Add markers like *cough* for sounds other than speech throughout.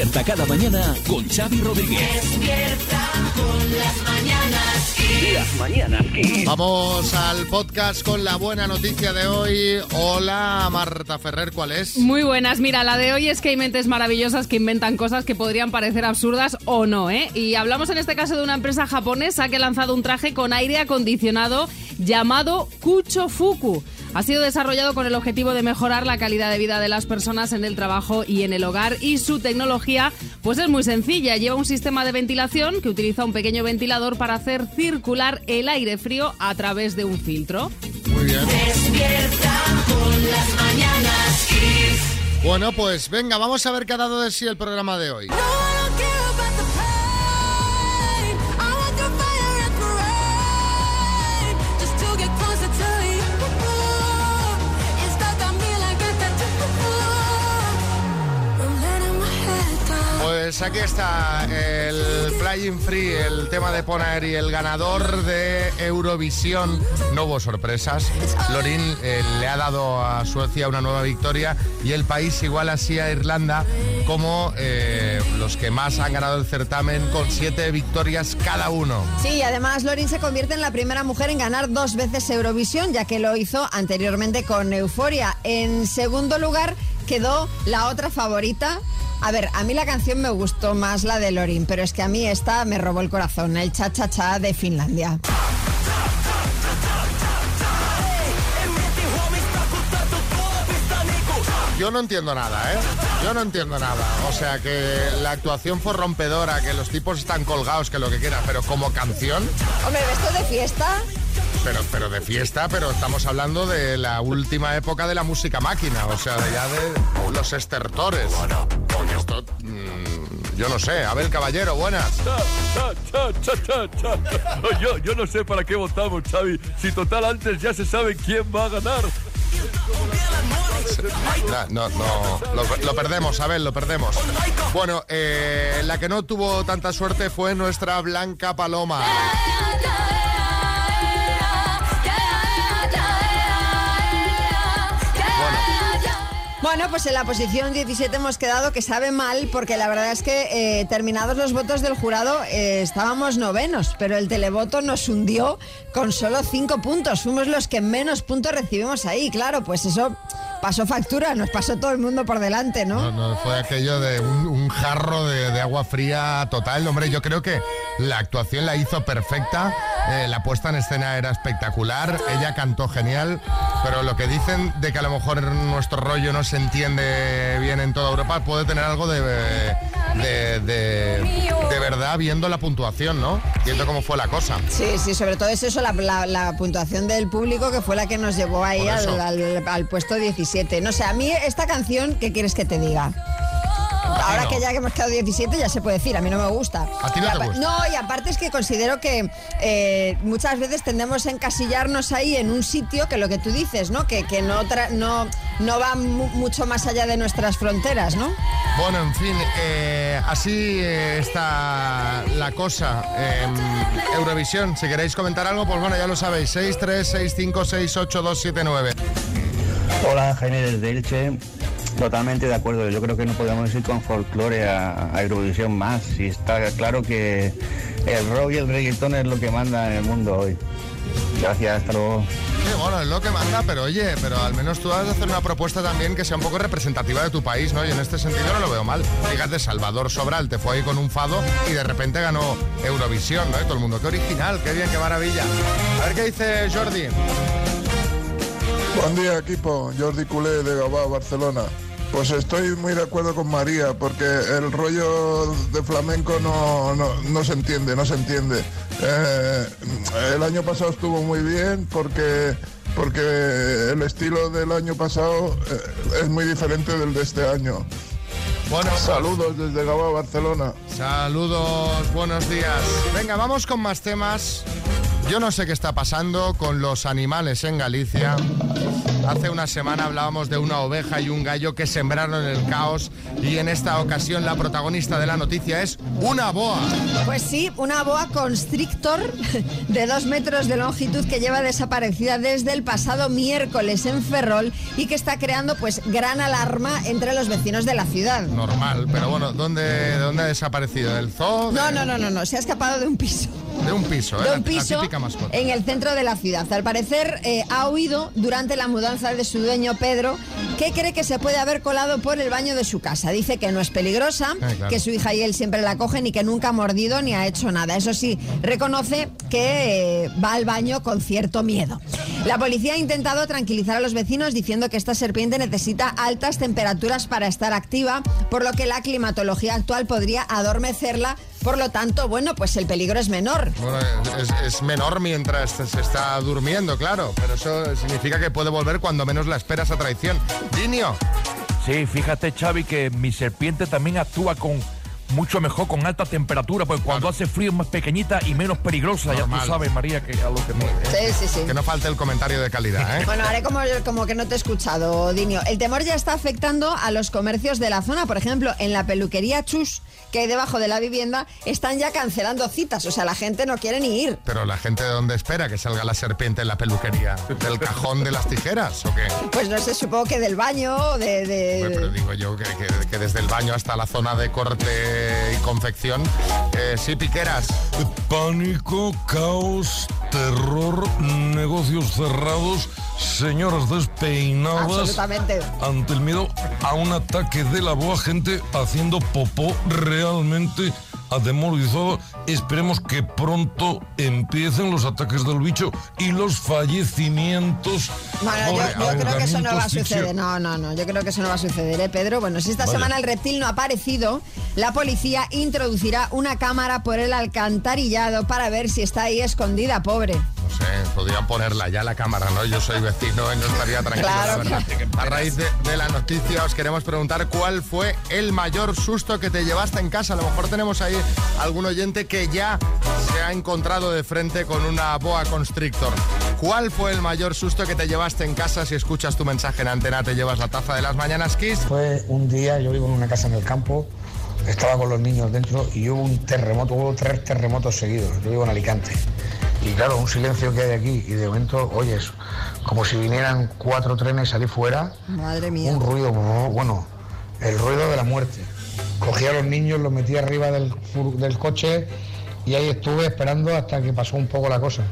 Despierta cada mañana con Xavi Rodríguez. Despierta con las mañanas Las mañanas Kiss. Vamos al podcast con la buena noticia de hoy. Hola, Marta Ferrer, ¿cuál es? Muy buenas, mira, la de hoy es que hay mentes maravillosas que inventan cosas que podrían parecer absurdas o no, ¿eh? Y hablamos en este caso de una empresa japonesa que ha lanzado un traje con aire acondicionado llamado Kucho Fuku. Ha sido desarrollado con el objetivo de mejorar la calidad de vida de las personas en el trabajo y en el hogar y su tecnología pues es muy sencilla. Lleva un sistema de ventilación que utiliza un pequeño ventilador para hacer circular el aire frío a través de un filtro. Muy bien. Despierta con las mañanas Kiss. Bueno, pues venga, vamos a ver qué ha dado de sí el programa de hoy. Pues aquí está el Flying Free, el tema de Poner y el ganador de Eurovisión. No hubo sorpresas. Lorin eh, le ha dado a Suecia una nueva victoria y el país igual así a Irlanda como eh, los que más han ganado el certamen con siete victorias cada uno. Sí, además Lorin se convierte en la primera mujer en ganar dos veces Eurovisión, ya que lo hizo anteriormente con Euforia. En segundo lugar quedó la otra favorita. A ver, a mí la canción me gustó más la de Lorin, pero es que a mí esta me robó el corazón, el cha cha cha de Finlandia. Yo no entiendo nada, ¿eh? Yo no entiendo nada. O sea, que la actuación fue rompedora, que los tipos están colgados, que lo que quieran, pero como canción, Hombre, ¿esto de fiesta? pero, pero de fiesta, pero estamos hablando de la última época de la música máquina, o sea, de ya de los estertores. Esto, mm, yo no sé. Abel Caballero, buenas. Cha, cha, cha, cha, cha. Yo, yo no sé para qué votamos, Xavi. Si total antes ya se sabe quién va a ganar. No, no, no, lo, lo perdemos, Abel, lo perdemos. Bueno, eh, la que no tuvo tanta suerte fue nuestra Blanca Paloma. Bueno, pues en la posición 17 hemos quedado que sabe mal porque la verdad es que eh, terminados los votos del jurado eh, estábamos novenos, pero el televoto nos hundió con solo 5 puntos. Fuimos los que menos puntos recibimos ahí. Claro, pues eso pasó factura, nos pasó todo el mundo por delante, ¿no? No, no, fue aquello de un, jarro de, de agua fría total. Hombre, yo creo que la actuación la hizo perfecta, eh, la puesta en escena era espectacular, ella cantó genial, pero lo que dicen de que a lo mejor nuestro rollo no se entiende bien en toda Europa puede tener algo de, de, de- de verdad viendo la puntuación, ¿no? Viendo cómo fue la cosa. Sí, sí, sobre todo es eso, la, la- la puntuación del público que fue la que nos llevó ahí al- al puesto 17. No sé, a mí esta canción, ¿qué quieres que te diga? Ahora no. que ya que hemos quedado 17 ya se puede decir, a mí no me gusta. ¿A ti no Y te gusta? No, y aparte es que considero que eh, muchas veces tendemos a encasillarnos ahí en un sitio que lo que tú dices, ¿no? Que, que no, tra- no, no va mu- mucho más allá de nuestras fronteras, ¿no? Bueno, en fin, eh, así eh, está la cosa. Eurovisión, si queréis comentar algo, pues bueno, ya lo sabéis, 636568279. Hola, Jaime desde Elche. Totalmente de acuerdo. Yo creo que no podemos ir con folclore a, a Eurovisión más. Y está claro que el rock y el reggaetón es lo que manda en el mundo hoy. Gracias, hasta luego. Sí, bueno, es lo que manda, pero oye, pero al menos tú has de hacer una propuesta también que sea un poco representativa de tu país, ¿no? Y en este sentido no lo veo mal. Fíjate, Salvador Sobral te fue ahí con un fado y de repente ganó Eurovisión, ¿no? Y todo el mundo, qué original, qué bien, qué maravilla. A ver qué dice Jordi. Buen día equipo, Jordi Culé de Gabá, Barcelona. Pues estoy muy de acuerdo con María, porque el rollo de flamenco no, no, no se entiende, no se entiende. Eh, el año pasado estuvo muy bien porque, porque el estilo del año pasado eh, es muy diferente del de este año. Bueno, Saludos desde Gabá, Barcelona. Saludos, buenos días. Venga, vamos con más temas. Yo no sé qué está pasando con los animales en Galicia. Hace una semana hablábamos de una oveja y un gallo que sembraron el caos y en esta ocasión la protagonista de la noticia es una boa. Pues sí, una boa constrictor de dos metros de longitud que lleva desaparecida desde el pasado miércoles en Ferrol y que está creando pues gran alarma entre los vecinos de la ciudad. Normal, pero bueno, ¿dónde, dónde ha desaparecido? ¿Del zoo? No, no, no, no, no, se ha escapado de un piso. De un piso, ¿eh? De La- un piso la mascota. en el centro de la ciudad. Al parecer eh, ha huido durante la mudanza de su dueño Pedro, que cree que se puede haber colado por el baño de su casa. Dice que no es peligrosa, claro. que su hija y él siempre la cogen y que nunca ha mordido ni ha hecho nada. Eso sí, reconoce que eh, va al baño con cierto miedo. La policía ha intentado tranquilizar a los vecinos diciendo que esta serpiente necesita altas temperaturas para estar activa, por lo que la climatología actual podría adormecerla. Por lo tanto, bueno, pues el peligro es menor. Bueno, es, es menor mientras se está durmiendo, claro, pero eso significa que puede volver cuando menos la esperas a traición. Dinio, Sí, fíjate, Xavi, que mi serpiente también actúa con mucho mejor, con alta temperatura, porque cuando hace frío es más pequeñita y menos peligrosa. Ya tú sabes, María, que a lo que me... Sí, sí, sí. que no falte el comentario de calidad, ¿eh? *laughs* Bueno, haré como, como que no te he escuchado, Dinio. El temor ya está afectando a los comercios de la zona. Por ejemplo, en la peluquería Chus, que hay debajo de la vivienda, están ya cancelando citas. O sea, la gente no quiere ni ir. Pero la gente de dónde espera que salga la serpiente en la peluquería, del cajón de las tijeras o qué. Pues no sé, supongo que del baño, o de... de- Bueno, Pero digo yo que, que- que desde el baño hasta la zona de corte y confección, eh, sí, piqueras. Pánico, caos, terror, negocios cerrados, señoras despeinadas. Absolutamente. Ante el miedo a un ataque de la boa, gente haciendo popó realmente atemorizado. Esperemos que pronto empiecen los ataques del bicho y los fallecimientos. Bueno, yo, yo creo que eso no va a suceder. No, no, no. Yo creo que eso no va a suceder, ¿eh, Pedro? Bueno, si esta Vaya. semana el reptil no ha aparecido, la policía introducirá una cámara por el alcantarillado para ver si está ahí escondida, pobre. No sé, podrían ponerla ya la cámara, ¿no? Yo soy vecino y no estaría tranquilo, Claro, la verdad. A raíz de, de la noticia os queremos preguntar cuál fue el mayor susto que te llevaste en casa. A lo mejor tenemos ahí algún oyente que ya se ha encontrado de frente con una boa constrictor. ¿Cuál fue el mayor susto que te llevaste en casa? Si escuchas tu mensaje en antena, te llevas la taza de las mañanas Kiss. Fue un día, yo vivo en una casa en el campo, estaba con los niños dentro y hubo un terremoto, hubo tres terremotos seguidos. Yo vivo en Alicante. Y claro, un silencio que hay aquí y de momento oyes como si vinieran cuatro trenes allí fuera, Madre mía. un ruido, bueno, el ruido de la muerte. Cogí a los niños, los metí arriba del, del coche y ahí estuve esperando hasta que pasó un poco la cosa.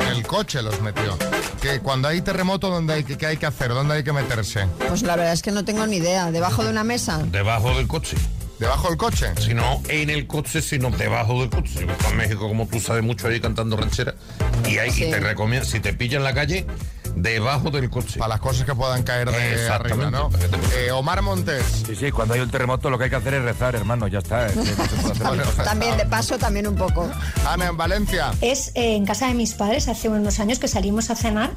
En el coche los metió. Que cuando hay terremoto, ¿dónde hay que, qué hay que hacer? ¿Dónde hay que meterse? Pues la verdad es que no tengo ni idea. ¿Debajo de una mesa? Debajo del coche. ¿Debajo del coche? Si no en el coche, sino debajo del coche. Yo estoy en México, como tú sabes mucho, ahí cantando ranchera. Y ahí Sí. y te recomiendo, si te pillan en la calle, debajo del coche. Para las cosas que puedan caer de arriba. ¿no? Eh, Omar Montes. Sí, sí, cuando hay un terremoto lo que hay que hacer es rezar, hermano, ya está. es otra cosa. También, de paso, también un poco. Ana, en Valencia. Es eh, en casa de mis padres hace unos años que salimos a cenar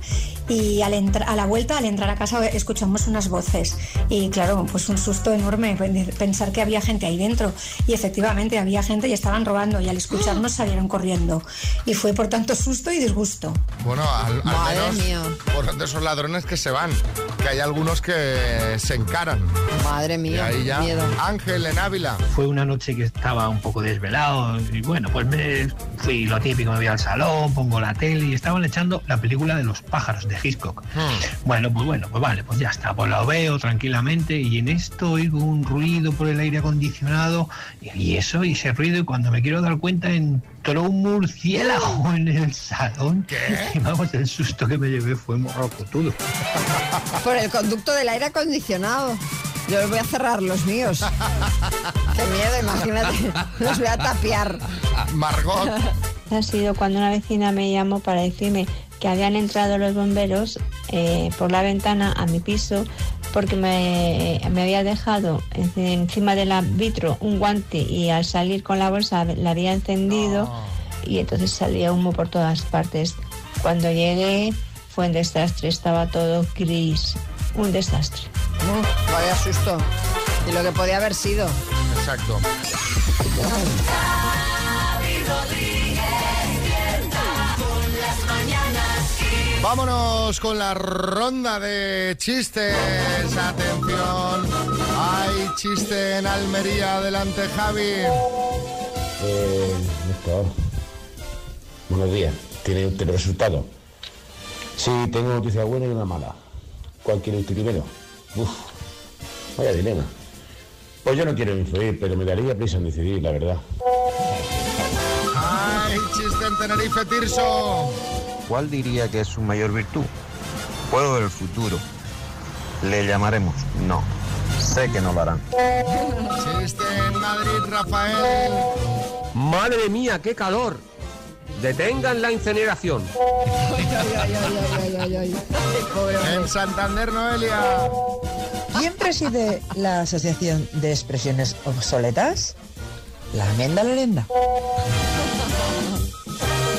y al a la vuelta, al entrar a casa, escuchamos unas voces. Y claro, pues un susto enorme pen- pensar que había gente ahí dentro. Y efectivamente había gente y estaban robando y al escucharnos salieron corriendo. Y fue por tanto susto y disgusto. Bueno, al, al Madre menos mía. Por de esos ladrones que se van, que hay algunos que se encaran. Madre mía, ahí ya. miedo. Ángel en Ávila. Fue una noche que estaba un poco desvelado y bueno, pues me fui lo típico, me voy al salón, pongo la tele y estaban echando la película de los pájaros de Hitchcock. Bueno, pues bueno, pues vale, pues ya está, pues lo veo tranquilamente y en esto oigo un ruido por el aire acondicionado y, eso, y ese ruido y cuando me quiero dar cuenta entró un murciélago en el salón. Y vamos, el susto que me llevé fue morrocotudo. Por el conducto del aire acondicionado. Yo voy a cerrar los míos. Qué miedo, imagínate. Los voy a tapiar. Margot. Ha sido cuando una vecina me llamó para decirme que habían entrado los bomberos eh, por la ventana a mi piso porque me, me había dejado en- encima del vitro un guante y al salir con la bolsa la había encendido y entonces salía humo por todas partes. Cuando llegué fue un desastre, estaba todo gris, un desastre. Uh, vaya susto. Y lo que podía haber sido. Exacto. Vámonos con la ronda de chistes. Atención. Hay chiste en Almería. Adelante, Javi. Eh. Buenos días. ¿Tiene usted el resultado? Sí, tengo una noticia buena y una mala. ¿Cuál quiere usted primero? Uf, vaya dilema. Pues yo no quiero influir, pero me daría prisa en decidir, la verdad. Hay chiste en Tenerife, Tirso. ¿Cuál diría que es su mayor virtud? Puedo ver el futuro. ¿Le llamaremos? No. Sé que no lo harán. Chiste en Madrid, Rafael. Madre mía, qué calor. Detengan la incineración. En Santander, Noelia. ¿Quién preside la Asociación de Expresiones Obsoletas? La Menda Lorenda.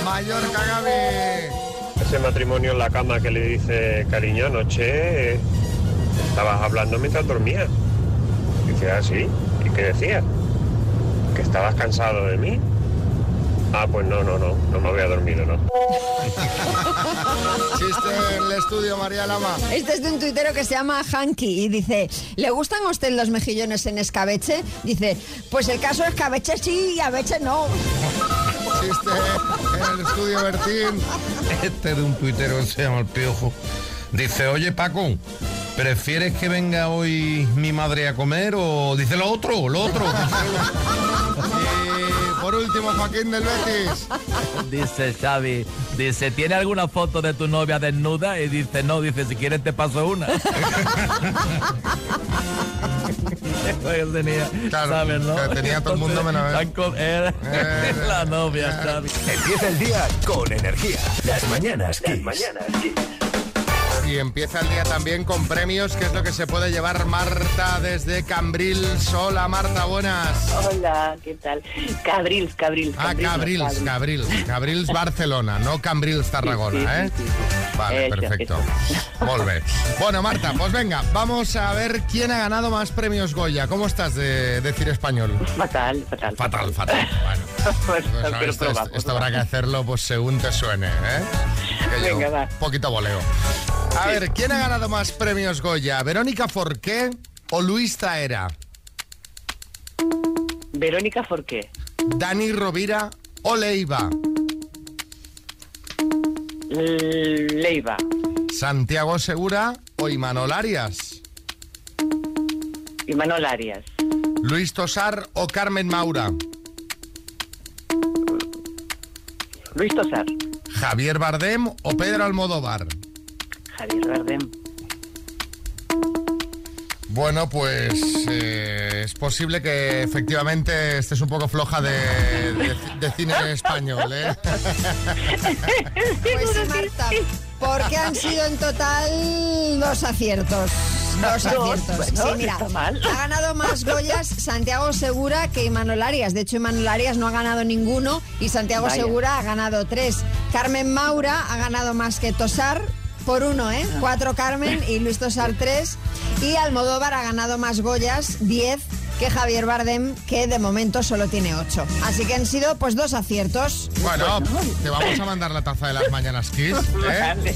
Mallorca, Gaby. Ese matrimonio en la cama que le dice, cariño, anoche estabas hablando mientras dormías. Dice, ah, sí. ¿Y qué decías? Que estabas cansado de mí. Ah, pues no, no, no, no me había dormido, ¿no? *laughs* Chiste en el estudio, María Lama. Este es de un tuitero que se llama Hanky y dice, ¿le gustan a usted los mejillones en escabeche? Dice, pues el caso escabeche sí y a veces no. Chiste en el estudio, Bertín. Este de un tuitero se llama El Piojo. Dice, oye Paco, ¿prefieres que venga hoy mi madre a comer o dice lo otro, lo otro? Y por último, Joaquín del Betis. Dice Xavi, dice, ¿tiene alguna foto de tu novia desnuda? Y dice, no, dice, si quieres te paso una. *laughs* Tenía, Claro, ¿sabes, no? que tenía todo el mundo menos Eh, *laughs* la novia, Xavi. Empieza el día con energía. Las mañanas Kiss. Y empieza el día también con premios, que es lo que se puede llevar Marta desde Cambrils. Hola Marta, buenas. Hola, ¿qué tal? Cabrils, Cabrils. Ah, Cabrils, Cabrils, Cabrils, Cabrils *laughs* Barcelona, no Cambrils Tarragona, ¿eh? Vale, Eso, perfecto. Bé. *laughs* Bueno, Marta, pues venga, vamos a ver quién ha ganado más premios Goya. ¿Cómo estás de decir español? Fatal, fatal. Fatal, fatal. Bueno, Bueno, *laughs* pues, pero esto, probamos, esto- habrá que hacerlo pues según te suene, ¿eh? Que yo, Venga, va. poquito voleo. A ver, ¿quién ha ganado más premios Goya? ¿Verónica Forqué o Luis Taera? Verónica Forqué. ¿Dani Rovira o Leiva? Leiva. ¿Santiago Segura o Imanol Arias? Y Manuel Arias. ¿Luis Tosar o Carmen Maura? Luis Tosar. ¿Javier Bardem o Pedro Almodóvar? Javier Bardem. Bueno, pues eh, es posible que efectivamente estés un poco floja de, de- de cine español, ¿eh? Pues sí, Marta, porque han sido en total dos aciertos. Dos aciertos. bueno, sí, mira, ha ganado más Goyas Santiago Segura que Imanol Arias. De hecho, Imanol Arias no ha ganado ninguno y Santiago Vaya. Segura ha ganado tres. Carmen Maura ha ganado más que Tosar por uno, ¿eh? Cuatro Carmen y Luis Tosar tres. Y Almodóvar ha ganado más Goyas, diez, que Javier Bardem, que de momento solo tiene ocho. Así que han sido pues dos aciertos. Bueno, te vamos a mandar la taza de las mañanas Kiss, *laughs* ¿eh? Vale.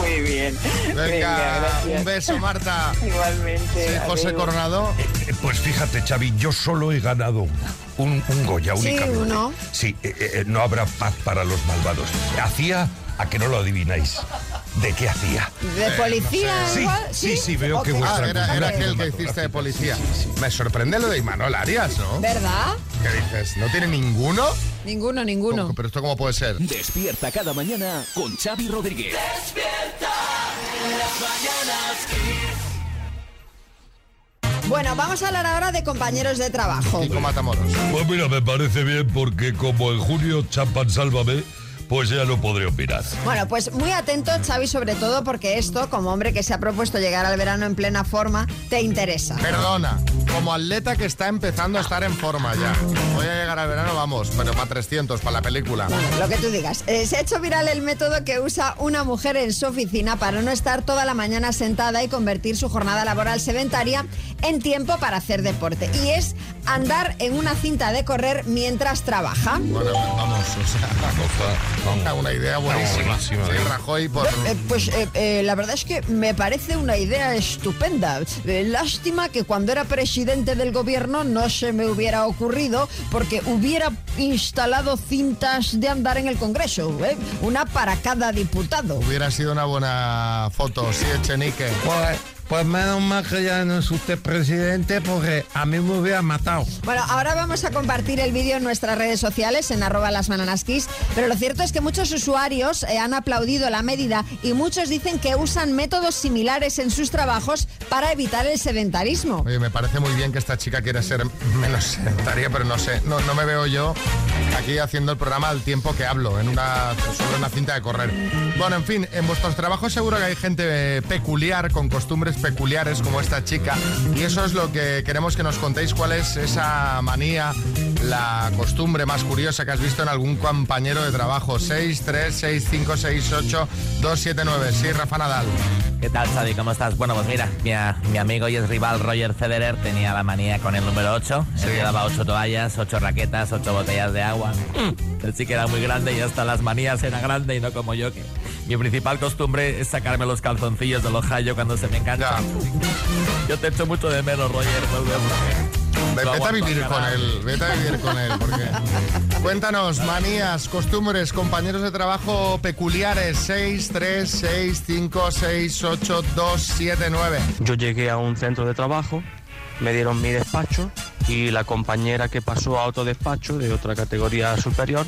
Muy bien. Venga, un beso, Marta. Igualmente. Sí, José adiós. Coronado. Eh, Pues fíjate, Xavi, yo solo he ganado un, un Goya Sí, únicamente. uno. Sí, eh, eh, no habrá paz para los malvados. Hacía a que no lo adivináis. ¿De qué hacía? ¿De policía Sí, igual? sí, sí, veo que vuestra Ah, era, aquel que hiciste de policía. Me sorprende lo de Imanol Arias, ¿no? ¿Verdad? ¿Qué dices? ¿No tiene ninguno? Ninguno, ninguno. ¿Pero esto cómo puede ser? Despierta cada mañana con Xavi Rodríguez. Bueno, vamos a hablar ahora de compañeros de trabajo. Kiko Matamoros. Pues mira, me parece bien porque como en junio chapan sálvame, pues ya no podré opinar. Bueno, pues muy atento, Xavi, sobre todo porque esto, como hombre que se ha propuesto llegar al verano en plena forma, te interesa. Perdona, como atleta que está empezando a estar en forma ya. Voy a llegar al verano, vamos, pero para 300, para la película. Lo que tú digas. Eh, se ha hecho viral el método que usa una mujer en su oficina para no estar toda la mañana sentada y convertir su jornada laboral sedentaria en tiempo para hacer deporte. Y es andar en una cinta de correr mientras trabaja. Bueno, vamos, o sea, una idea buenísima. buenísima, Sí, ¿eh? Rajoy por... Eh, pues eh, eh, la verdad es que me parece una idea estupenda. Eh, lástima que cuando era presidente del gobierno no se me hubiera ocurrido porque hubiera instalado cintas de andar en el Congreso. ¿eh? Una para cada diputado. Hubiera sido una buena foto, sí, Echenique. Pues, pues menos mal que ya no es usted presidente porque a mí me hubiera matado. Bueno, ahora vamos a compartir el vídeo en nuestras redes sociales, en arroba las bananaskis, pero lo cierto es que muchos usuarios eh, han aplaudido la medida y muchos dicen que usan métodos similares en sus trabajos para evitar el sedentarismo. Oye, me parece muy bien que esta chica quiera ser menos sedentaria, pero no sé, no, no me veo yo aquí haciendo el programa al tiempo que hablo, en una, sobre una cinta de correr. Bueno, en fin, en vuestros trabajos seguro que hay gente peculiar, con costumbres peculiares como esta chica, y eso es lo que queremos que nos contéis, cuál es esa manía, la costumbre más curiosa que has visto en algún compañero de trabajo. 6, 3, 6, 5, 6, 8, 2, 7, 9. Sí, Rafa Nadal. ¿Qué tal, Xavi? ¿Cómo estás? Bueno, pues mira, mi, mi amigo y ex rival Roger Federer tenía la manía con el número 8. Él llevaba 8 toallas, 8 raquetas, 8 botellas de agua. Él sí que era muy grande y hasta las manías era grande y no como yo, que mi principal costumbre es sacarme los calzoncillos del ojallo cuando se me enganchan. Yo te echo mucho de menos, Roger. vuelve, Ve- Lo Vete a vivir con él, vete a vivir con él, porque... Cuéntanos, manías, costumbres, compañeros de trabajo peculiares, 6, 3, 6, 5, 6, 8, 2, 7, 9. Yo llegué a un centro de trabajo, me dieron mi despacho y la compañera que pasó a otro despacho de otra categoría superior,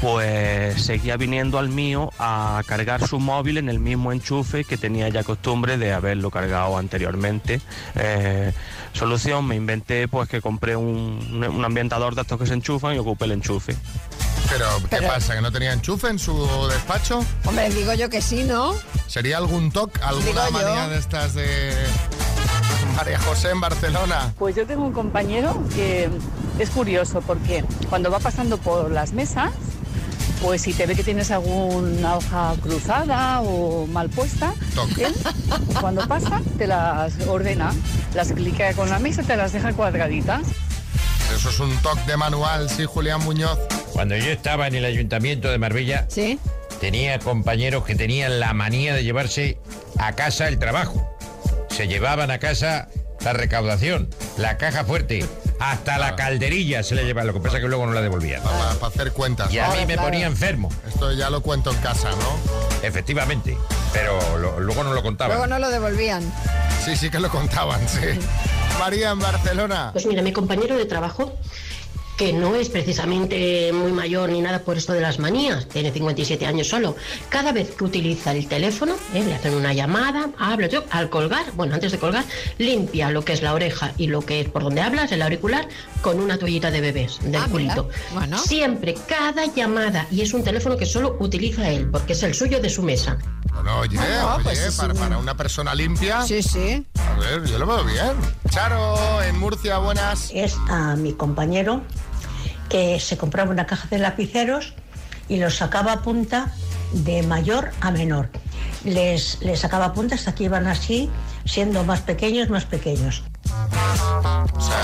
pues seguía viniendo al mío a cargar su móvil en el mismo enchufe que tenía ya costumbre de haberlo cargado anteriormente. Eh, solución, me inventé pues que compré un, un ambientador de estos que se enchufan y ocupé el enchufe. Pero, ¿qué pasa? ¿Que no tenía enchufe en su despacho? Hombre, digo yo que sí, ¿no? ¿Sería algún toc, alguna Digo yo. manía de estas de María José en Barcelona? Pues yo tengo un compañero que es curioso porque cuando va pasando por las mesas, pues si te ve que tienes alguna hoja cruzada o mal puesta, él cuando pasa te las ordena, las clica con la mesa y te las deja cuadraditas. Eso es un toc de manual, sí, Julián Muñoz. Cuando yo estaba en el ayuntamiento de Marbella, tenía compañeros que tenían la manía de llevarse a casa el trabajo. Se llevaban a casa la recaudación, la caja fuerte, hasta la calderilla se le llevaban. Lo que pasa es que luego no la devolvían. Para, hacer cuentas. Y a mí me ponía enfermo. Esto ya lo cuento en casa, ¿no? Efectivamente, pero lo- luego no lo contaban. Luego no lo devolvían. Sí, sí que lo contaban, sí. *laughs* María en Barcelona. Pues mira, mi compañero de trabajo, que no es precisamente muy mayor ni nada por esto de las manías, tiene 57 años solo, cada vez que utiliza el teléfono, ¿eh? le hacen una llamada, habla, yo, al colgar, bueno, antes de colgar, limpia lo que es la oreja y lo que es por donde hablas, el auricular, con una toallita de bebés, del Ah, culito. Bueno. Siempre, cada llamada, y es un teléfono que solo utiliza él, porque es el suyo de su mesa. Bueno, oye, oye, pues es para, para una persona limpia. Sí, sí. A ver, yo lo veo bien. Charo, en Murcia, buenas. Es a mi compañero que se compraba una caja de lapiceros y los sacaba a punta de mayor a menor. Les, les sacaba a punta hasta que iban así, siendo más pequeños, más pequeños.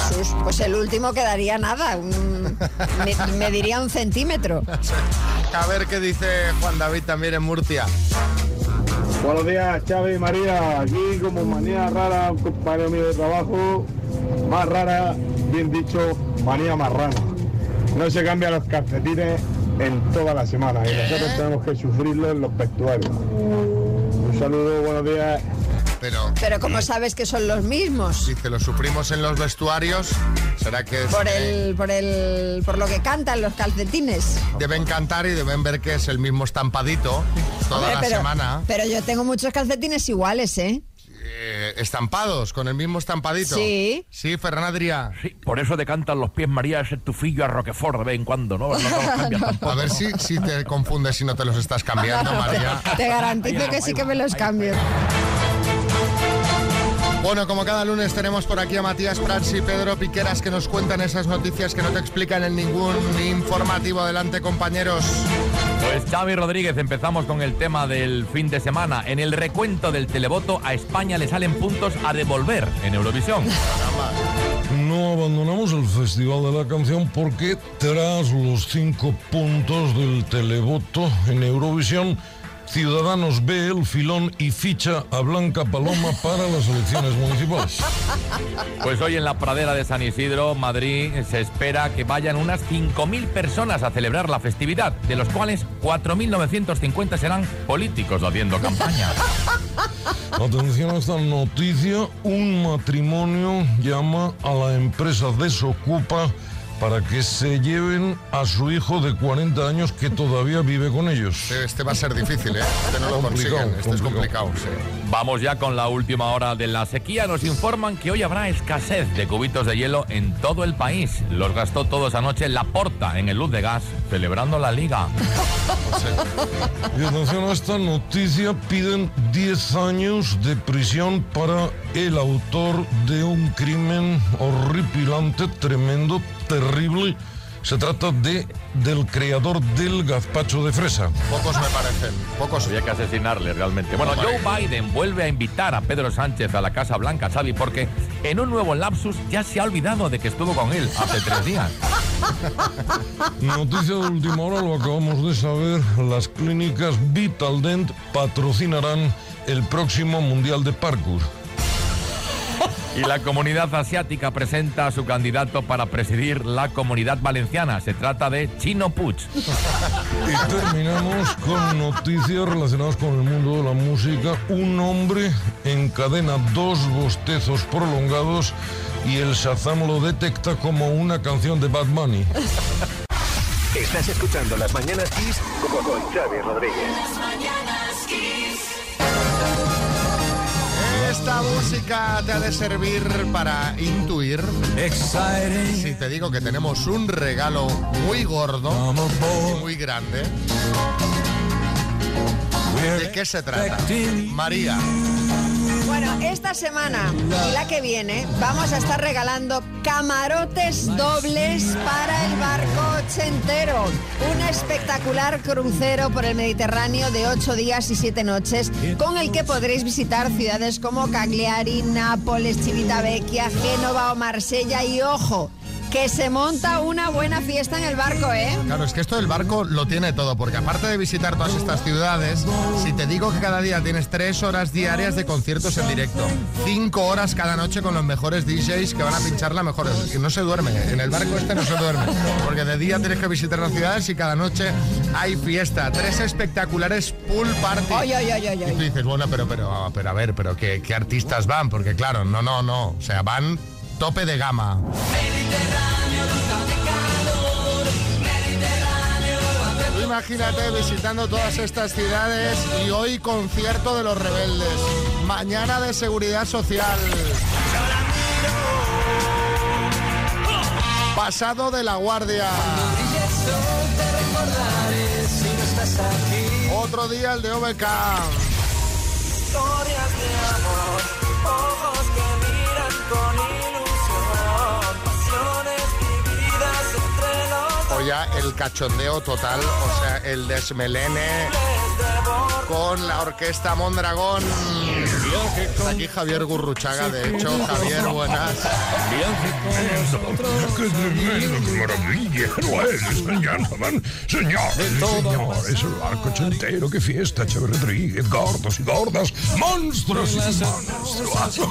Jesús, pues el último quedaría nada, un- me, me diría un centímetro. A ver qué dice Juan David también en Murcia. Buenos días, Xavi y María. Aquí como manía rara, un compañero mío de trabajo, más rara, bien dicho, manía marrana. No se cambian los calcetines en toda la semana y nosotros tenemos que sufrirlo en los vestuarios. Un saludo, buenos días. Pero, Pero como sabes que son los mismos. dice, lo sufrimos en los vestuarios. ¿Será que es- Por el, por el, por lo que cantan los calcetines. deben cantar y deben ver que es el mismo estampadito toda Hombre, la pero, semana? pero yo tengo muchos calcetines iguales, ¿eh? Eh, estampados, con el mismo estampadito. Sí. Sí, Ferran Adrià. Sí, por eso te cantan los pies María ese tufillo a Roquefort de vez en cuando, ¿no? No, no los *laughs* cambias tampoco, A ver ¿no? si, si te confundes si no te los estás cambiando, *laughs* María. Te garantizo que sí que me los cambio. Bueno, como cada lunes tenemos por aquí a Matías Prats y Pedro Piqueras que nos cuentan esas noticias que no te explican en ningún informativo. Adelante, compañeros. Pues Xavi Rodríguez, empezamos con el tema del fin de semana. En el recuento del televoto a España le salen puntos a devolver en Eurovisión. No abandonamos el Festival de la Canción porque tras los cinco puntos del televoto en Eurovisión, Ciudadanos ve el filón y ficha a Blanca Paloma para las elecciones municipales. Pues hoy en la pradera de San Isidro, Madrid, se espera que vayan unas 5.000 personas a celebrar la festividad, de los cuales 4.950 serán políticos haciendo campaña. Atención a esta noticia, un matrimonio llama a la empresa Desocupa para que se lleven a su hijo de 40 años que *laughs* todavía vive con ellos. Este va a ser difícil, ¿eh? Este no lo Complicado, consiguen. Este es complicado. complicado, sí. Vamos ya con la última hora de la sequía. Nos informan que hoy habrá escasez de cubitos de hielo en todo el país. Los gastó todos anoche la porta en el luz de gas, celebrando la liga. *laughs* Y atención a esta noticia, piden 10 años de prisión para el autor de un crimen horripilante, tremendo, terrible. Se trata de del creador del gazpacho de fresa. Pocos me parecen, pocos. Había que asesinarle realmente. Bueno, Joe Biden vuelve a invitar a Pedro Sánchez a la Casa Blanca, Xavi, porque en un nuevo lapsus ya se ha olvidado de que estuvo con él hace tres días. *laughs* Noticia de última hora, lo acabamos de saber, las clínicas Vitaldent patrocinarán el próximo Mundial de Parkour. Y la comunidad asiática presenta a su candidato para presidir la comunidad valenciana. Se trata de Chino Puig. Y terminamos con noticias relacionadas con el mundo de la música. Un hombre encadena dos bostezos prolongados y el Shazam lo detecta como una canción de Bad Bunny. Estás escuchando Las Mañanas Kiss con con Xavi Rodríguez. Las mañanas Kiss. Esta música te ha de servir para intuir. Si te digo que tenemos un regalo muy gordo, y muy grande. ¿De qué se trata? María. Bueno, esta semana y la que viene vamos a estar regalando camarotes dobles para el barco ochentero. Un espectacular crucero por el Mediterráneo de ocho días y siete noches con el que podréis visitar ciudades como Cagliari, Nápoles, Civitavecchia, Génova o Marsella y ojo. Que se monta una buena fiesta en el barco, ¿eh? Claro, es que esto del barco lo tiene todo, porque aparte de visitar todas estas ciudades, si te digo que cada día tienes tres horas diarias de conciertos en directo, cinco horas cada noche con los mejores DJs que van a pinchar la mejor. Y no se duerme, en el barco este no se duerme, porque de día tienes que visitar las ciudades y cada noche hay fiesta. Tres espectaculares pool party. Ay, ay, ay. Y tú dices, bueno, pero, pero, pero a ver, pero ¿qué, qué artistas van? Porque claro, no, no, no. O sea, van tope de gama. Imagínate visitando todas estas ciudades y hoy concierto de los rebeldes. Mañana de seguridad social. Pasado de la guardia. Otro día el de OBK. Ya el cachondeo total, o sea, el desmelene con la orquesta Mondragón. Aquí Javier Gurruchaga, de hecho, Javier, buenas. ¡Qué tremendo, qué maravilla! No es, señor, señores y señores, el barco ochentero, qué fiesta, Chávez Rodríguez, gordos y gordas, monstruos y monstruos.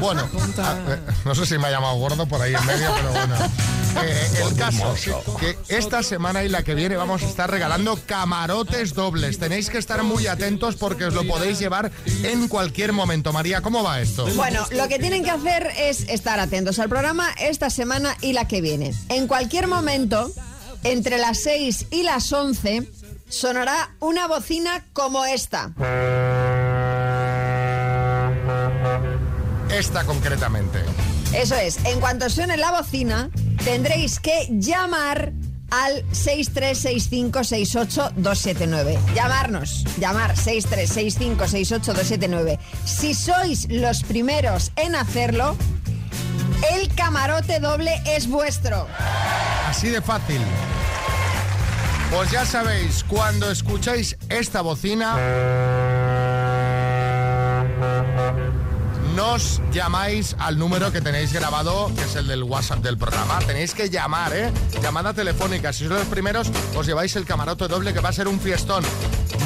Bueno, eh, no sé si me ha llamado gordo por ahí en medio, pero bueno. Eh, el caso sí, que esta semana y la que viene vamos a estar regalando camarotes dobles. Tenéis que estar muy atentos porque os lo podéis llevar en cualquier momento. María, ¿cómo va esto? Bueno, lo que tienen que hacer es estar atentos al programa esta semana y la que viene. En cualquier momento, entre las 6 y las 11, sonará una bocina como esta. Esta concretamente. Eso es, en cuanto suene la bocina, tendréis que llamar al 636568279. Llamarnos, llamar 636568279. Si sois los primeros en hacerlo, el camarote doble es vuestro. Así de fácil. Pues ya sabéis, cuando escucháis esta bocina, nos llamáis al número que tenéis grabado, que es el del WhatsApp del programa. Tenéis que llamar, ¿eh? Llamada telefónica. Si sois los primeros, os lleváis el camarote doble, que va a ser un fiestón.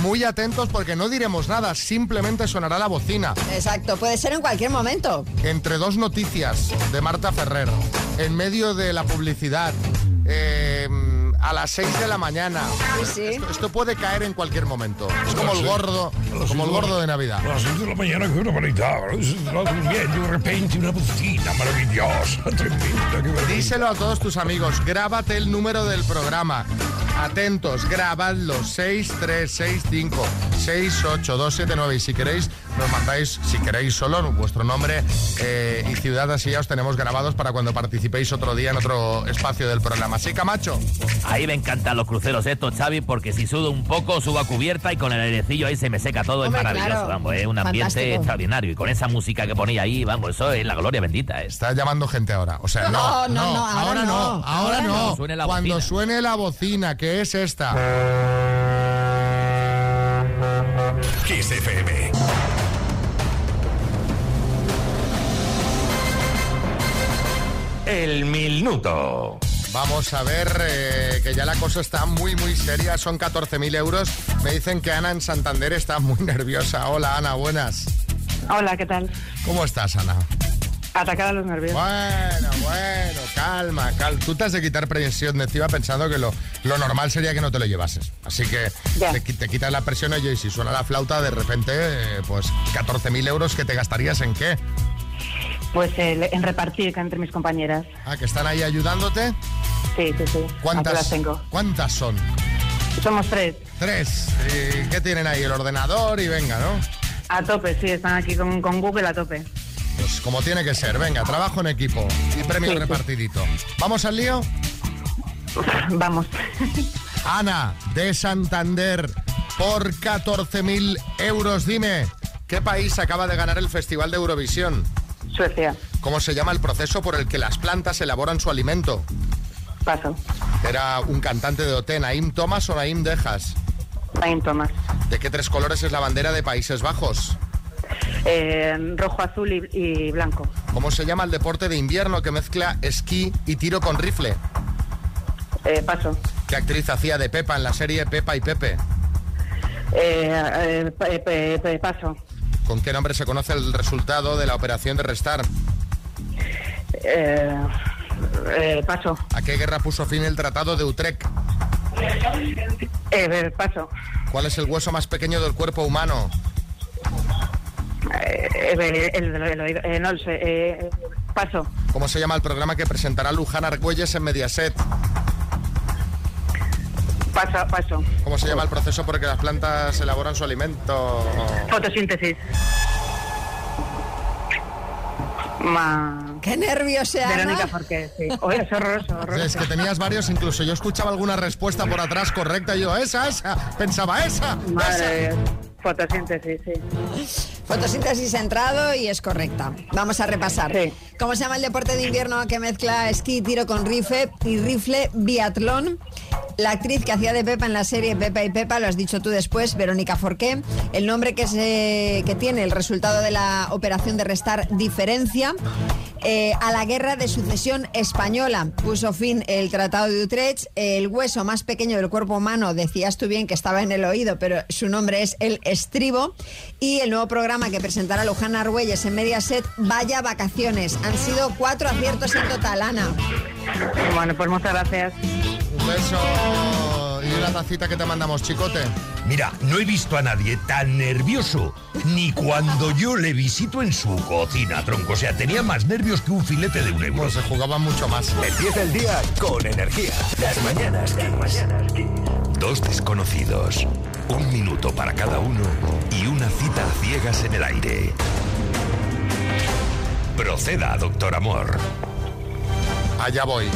Muy atentos porque no diremos nada, simplemente sonará la bocina. Exacto, puede ser en cualquier momento. Entre dos noticias de Marta Ferrer, en medio de la publicidad, eh, a las 6 de la mañana. Esto, esto puede caer en cualquier momento. Es como el gordo, como el gordo de Navidad. A las 6 de la mañana, qué barbaridad. De repente una bocina maravillosa, tremenda. Díselo a todos tus amigos, grábate el número del programa. Atentos, grabadlo 6365 68279 y si queréis nos mandáis, si queréis solo vuestro nombre eh, y ciudad así ya os tenemos grabados para cuando participéis otro día en otro espacio del programa. ¿Sí, Camacho? Ahí me encantan los cruceros estos, Xavi, porque si sudo un poco, subo a cubierta y con el airecillo ahí se me seca todo. Hombre, es maravilloso, claro. vamos, es un ambiente Fantástico. extraordinario. Y con esa música que ponía ahí, vamos, eso es la gloria bendita. ¿eh? Está llamando gente ahora. O sea, no, No, no, no, ahora ahora no, no, ahora ahora no. no. Suene la Cuando bocina. suene la bocina, que es esta. Kiss FM. El minuto. Vamos a ver eh, que ya la cosa está muy, muy seria. Son 14.000 euros. Me dicen que Ana en Santander está muy *laughs* nerviosa. Hola, Ana, buenas. Hola, ¿qué tal? ¿Cómo estás, Ana? Atacada a los nervios. Bueno, bueno, calma, calma. Tú te has de quitar presión de encima pensando que lo, lo normal sería que no te lo llevases. Así que te, qui- te quitas la presión y si suena la flauta, de repente, eh, pues 14.000 euros que te gastarías en qué. Pues eh, en repartir entre mis compañeras. Ah, que están ahí ayudándote. Sí, sí, sí. ¿Cuántas, las tengo. ¿Cuántas son? Somos tres. Tres. ¿Y qué tienen ahí? El ordenador y venga, ¿no? A tope, sí, están aquí con, con Google a tope. Como tiene que ser. Venga, trabajo en equipo y premio Sí, sí. repartidito. ¿Vamos al lío? Vamos. Ana, de Santander, por 14.000 euros. Dime, ¿qué país acaba de ganar el Festival de Eurovisión? Suecia. ¿Cómo se llama el proceso por el que las plantas elaboran su alimento? Paso. Era un cantante de OT, Naim Thomas o Naim Dejas. Naim Thomas. ¿De qué tres colores es la bandera de Países Bajos? Eh, rojo, azul y, y blanco. ¿Cómo se llama el deporte de invierno que mezcla esquí y tiro con rifle? Eh, paso. ¿Qué actriz hacía de Pepa en la serie Pepa y Pepe? Eh, eh, pa- pe- pe- paso. ¿Con qué nombre se conoce el resultado de la operación de restar? Eh, paso. ¿A qué guerra puso fin el Tratado de Utrecht? Paso. ¿Cuál es el hueso más pequeño del cuerpo humano? Eh, el, el- el oído. Eh, no lo sé. Eh, paso. ¿Cómo se llama el programa que presentará Luján Argüelles en Mediaset? Paso, paso. ¿Cómo se llama el proceso por el que las plantas elaboran su alimento? Fotosíntesis. Ma... Qué nervios se Verónica Forqué, sí. Oye, es horroroso, horroroso. Es que tenías varios, incluso yo escuchaba alguna respuesta por atrás correcta y yo, esa, esa, pensaba esa, Madre esa. Fotosíntesis, sí. Fotosíntesis entrado y es correcta. Vamos a repasar. ¿Cómo se llama el deporte de invierno que mezcla esquí, tiro con rifle y rifle biatlón? La actriz que hacía de Pepa en la serie Pepa y Pepa, lo has dicho tú después, Verónica Forqué. El nombre que, se, que tiene el resultado de la operación de restar diferencia. Eh, a la guerra de sucesión española puso fin el Tratado de Utrecht. El hueso más pequeño del cuerpo humano, decías tú bien que estaba en el oído, pero su nombre es el estribo. Y el nuevo programa que presentará Luján Argüelles en Mediaset, Vaya Vacaciones. Han sido cuatro aciertos en total, Ana. Bueno, pues muchas gracias. Un beso y una tacita que te mandamos, chicote. Mira, no he visto a nadie tan nervioso ni cuando yo le visito en su cocina, tronco. O sea, tenía más nervios que un filete de un euro. Pues se jugaba mucho más. Empieza el día con energía. Las mañanas Kiss. Dos desconocidos, un minuto para cada uno y una cita a ciegas en el aire. Proceda, doctor Amor. Allá voy.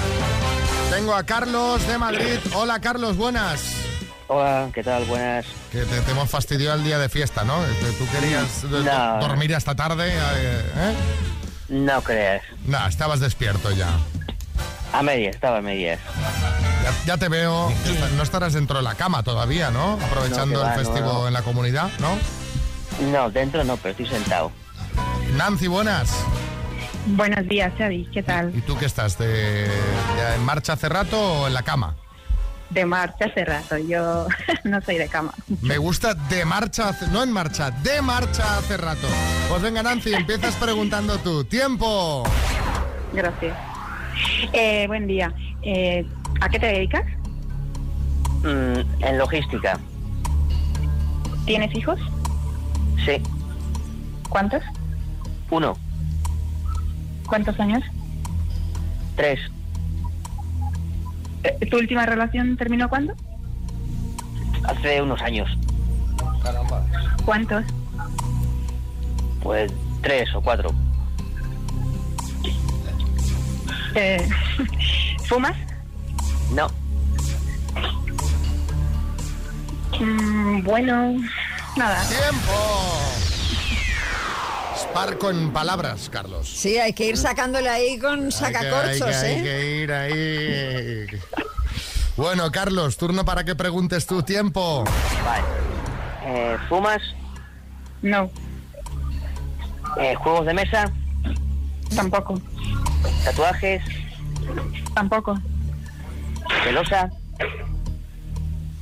Tengo a Carlos de Madrid. Hola Carlos, buenas. Hola, ¿qué tal? Buenas. Que te, te hemos fastidiado el día de fiesta, ¿no? Te- Tú querías No. dormir hasta tarde, eh, ¿eh? No creas. Nah, estabas despierto ya. A medias, estaba a medias. Ya, ya te veo. No estarás dentro de la cama todavía, ¿no? Aprovechando No, va, el no, festivo no. en la comunidad, ¿no? No, dentro no, pero estoy sentado. Nancy, buenas. Buenos días, Xavi. ¿Qué tal? ¿Y tú qué estás? ¿De, en marcha hace rato o en la cama? De marcha hace rato. Yo *laughs* no soy de cama. Me gusta de marcha, hace- no en marcha, de marcha hace rato. Pues venga, Nancy, empiezas preguntando tú. ¡Tiempo! Gracias. Eh, buen día. Eh, ¿A qué te dedicas? Mm, en logística, ¿Tienes hijos? sí. ¿Cuántos? Uno, ¿Cuántos años? tres, Eh, ¿Tu última relación terminó cuándo? hace unos años. ¿Cuántos? Pues tres o cuatro. Eh, *laughs* ¿Fumas? No, Mm, bueno, nada. ¡Tiempo! Sparco en palabras, Carlos. Sí, hay que ir sacándole ahí con sacacorchos, hay que, hay ¿eh? que ir ahí. Bueno, Carlos, turno para que preguntes tu tiempo. vale. Eh, ¿Fumas? No, Eh, ¿Juegos de mesa? tampoco, ¿Tatuajes? tampoco. ¿Celosa?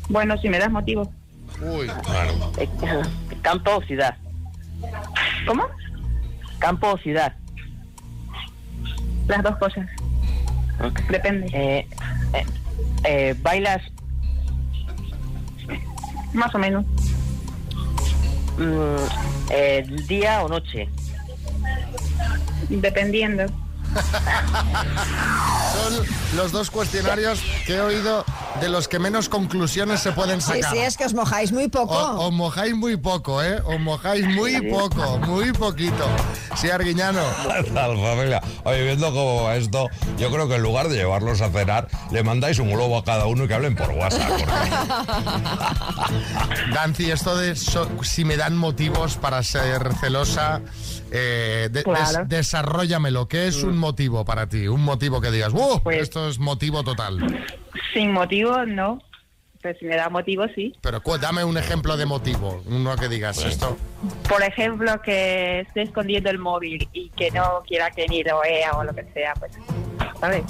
Bueno, si me das motivo. Uy, Eh, *laughs* ¿Campo o ciudad? ¿Cómo? ¿Campo o ciudad? Las dos cosas. Depende. Eh, eh, eh, ¿Bailas? Más o menos. Mm, ¿Día o noche? Dependiendo. Son los dos cuestionarios que he oído de los que menos conclusiones se pueden sacar. sí, es que os mojáis muy poco. O- Os mojáis muy poco, ¿eh? Os mojáis muy poco, muy poquito. Sí, Arguiñano. *laughs* ¿Qué tal, familia? Oye, viendo cómo va esto, yo creo que en lugar de llevarlos a cenar, le mandáis un globo a cada uno y que hablen por WhatsApp. *laughs* Dancy, esto de so- si me dan motivos para ser celosa, eh, de- Claro. des- desarróllamelo. ¿Qué es un motivo para ti? Un motivo que digas, ¡uh! Pues- esto es motivo total. Sin motivo, no. Pero si me da motivo, sí. Pero dame un ejemplo de motivo, uno que digas esto. Por ejemplo, que esté escondiendo el móvil y que no quiera que ni lo vea o lo que sea, pues, ¿sabes?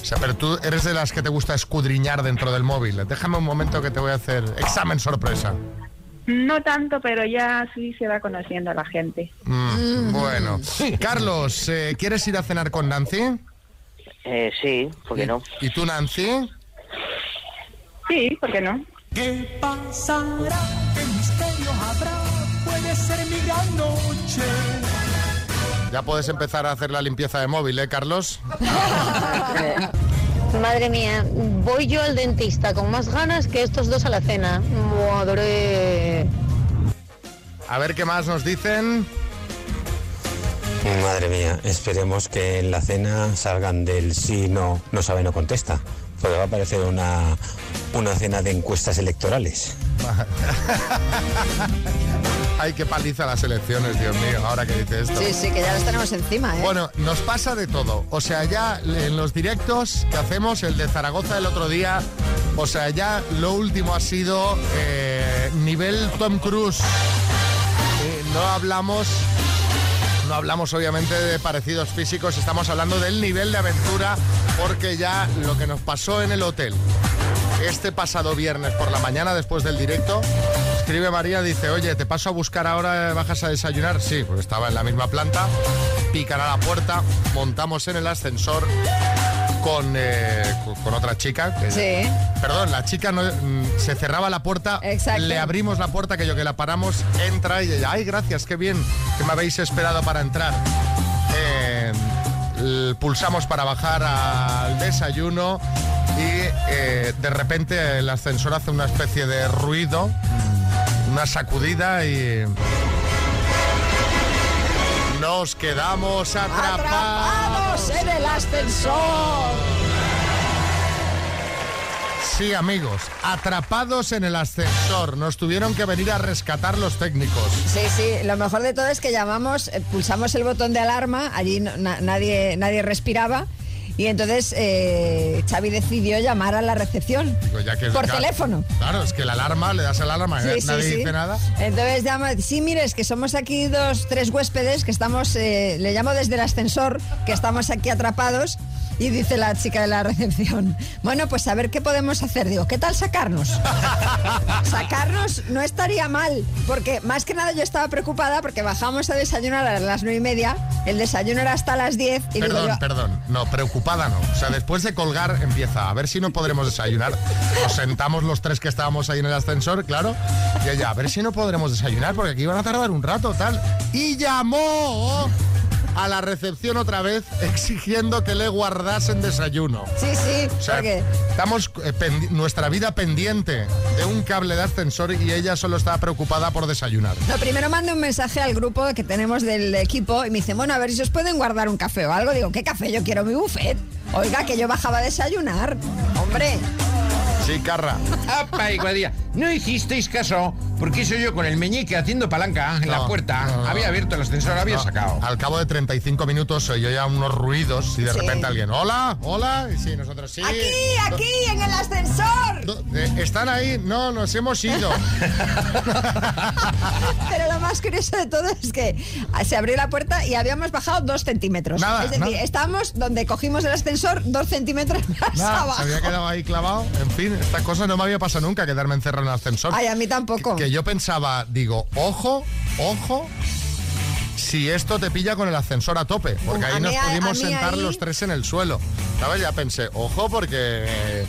O sea, pero tú eres de las que te gusta escudriñar dentro del móvil. Déjame un momento que te voy a hacer examen sorpresa. No tanto, pero ya sí se va conociendo a la gente. Mm, Bueno. Carlos, eh, ¿quieres ir a cenar con Nancy? Eh, sí, ¿por qué no? ¿Y tú, Nancy? Sí, ¿por qué no? ¿Qué pasará? ¿Qué misterio habrá? Puede ser mi gran noche. Ya puedes empezar a hacer la limpieza de móvil, ¿eh, Carlos? *laughs* Madre mía, voy yo al dentista con más ganas que estos dos a la cena. Madre. A ver qué más nos dicen. Madre mía, esperemos que en la cena salgan del sí, no, no sabe, no contesta. Porque va a parecer una, una cena de encuestas electorales. *laughs* Ay, qué paliza las elecciones, Dios mío, ahora que dice esto. Sí, sí, que ya los tenemos encima, ¿eh? Bueno, nos pasa de todo. O sea, ya en los directos que hacemos, el de Zaragoza el otro día, o sea, ya lo último ha sido eh, nivel Tom Cruise. Eh, no hablamos, no hablamos obviamente de parecidos físicos, estamos hablando del nivel de aventura, porque ya lo que nos pasó en el hotel este pasado viernes por la mañana después del directo, escribe María, dice, oye, te paso a buscar ahora, bajas a desayunar. Sí, pues estaba en la misma planta, pican a la puerta, montamos en el ascensor con, eh, con- otra chica. que- Sí. Perdón, la chica no, mm, se cerraba la puerta, Exacto. le abrimos la puerta, que yo que la paramos, entra y ella, ay, gracias, qué bien que me habéis esperado para entrar. Eh, pulsamos para bajar al desayuno y eh, de repente el ascensor hace una especie de ruido, una sacudida y nos quedamos atrapados. ¡Atrapados en el ascensor! Sí, amigos, atrapados en el ascensor. Nos tuvieron que venir a rescatar los técnicos. Sí, sí, lo mejor de todo es que llamamos, eh, pulsamos el botón de alarma, allí na- nadie, nadie respiraba. Y entonces eh, Xavi decidió llamar a la recepción Digo, ya que- por teléfono. Claro, es que la alarma, le das el alarma, Sí, eh, sí, nadie sí. dice nada. Entonces llama, sí, mire, es que somos aquí dos, tres huéspedes que estamos, eh, le llamo desde el ascensor, que estamos aquí atrapados. Y dice la chica de la recepción, bueno, pues a ver qué podemos hacer. Digo, ¿qué tal sacarnos? *laughs* sacarnos no estaría mal, porque más que nada yo estaba preocupada porque bajamos a desayunar a las nueve y media, el desayuno era hasta las 10 y digo Perdón, yo, perdón. No, preocupada no. O sea, después de colgar empieza a ver si no podremos desayunar. Nos sentamos los tres que estábamos ahí en el ascensor, claro. Y ella, a ver si no podremos desayunar porque aquí van a tardar un rato, tal. Y llamó a la recepción otra vez exigiendo que le guardasen desayuno. Sí, sí, O sea, porque estamos eh, nuestra vida pendiente de un cable de ascensor y ella solo estaba preocupada por desayunar. No, primero mandé un mensaje al grupo que tenemos del equipo y me dice, bueno, a ver si os pueden guardar un café o algo. Digo, ¿qué café? Yo quiero mi buffet. Oiga, que yo bajaba a desayunar. Hombre. Sí, Carra. ¡Apa, igualdía! No hicisteis caso, porque soy yo con el meñique haciendo palanca en la puerta. no, no. Había abierto el ascensor, había No, sacado. Al cabo de 35 minutos oí yo ya unos ruidos y de Sí. repente alguien, hola, hola, y sí, nosotros sí. Aquí, aquí, en el ascensor. Eh, ¿Están ahí? No, nos hemos ido. *laughs* Pero lo más curioso de todo es que se abrió la puerta y habíamos bajado dos centímetros. Nada, es decir, nada. estábamos donde cogimos el ascensor dos centímetros *laughs* más Nada, abajo. se había quedado ahí clavado. En fin, esta cosa no me había pasado nunca, quedarme encerrado en el ascensor. Ay, a mí tampoco. Que yo pensaba, digo, ojo, ojo, si esto te pilla con el ascensor a tope, porque ahí nos pudimos a sentar ahí- los tres en el suelo. ¿Sabes? Ya pensé, ojo, porque